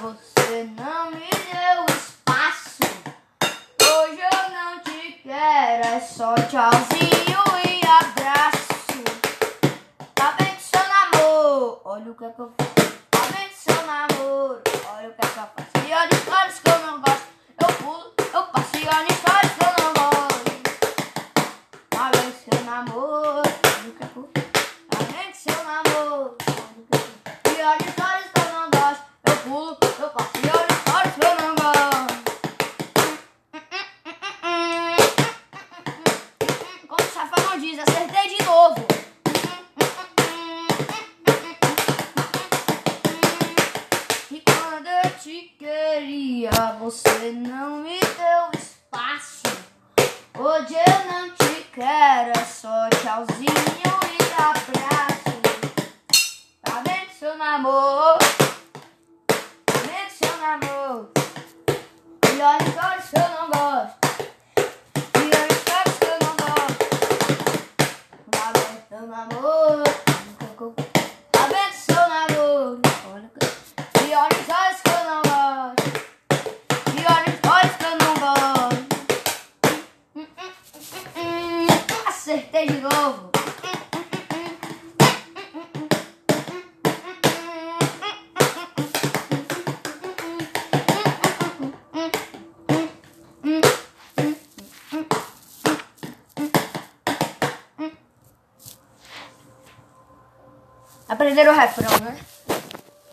você não me deu espaço. Hoje eu não te quero, é só tchauzinho e abraço. Tá vendo seu namoro? Olha o que é que eu faço. Tá vendo seu namoro? Olha o que é que eu faço. E olha histórias que eu não gosto. Eu pulo, eu passo e olha histórias que eu não gosto. Tá vendo seu namoro? Olha o que é que eu Tá vendo seu namoro? Olha o que é que eu E olha histórias que eu não gosto. Eu pulo, eu passo e eu não gosto. Como o Safadão diz, acertei de novo. E quando eu te queria, você não me deu espaço. Hoje eu não te quero, é só tchauzinho e abraço. Tá vendo seu namoro? Vendo seu namoro? Olha que- E olha os olhos que eu não gosto. E olha os olhos que eu não gosto. Acertei de novo. I put a little headphone on her.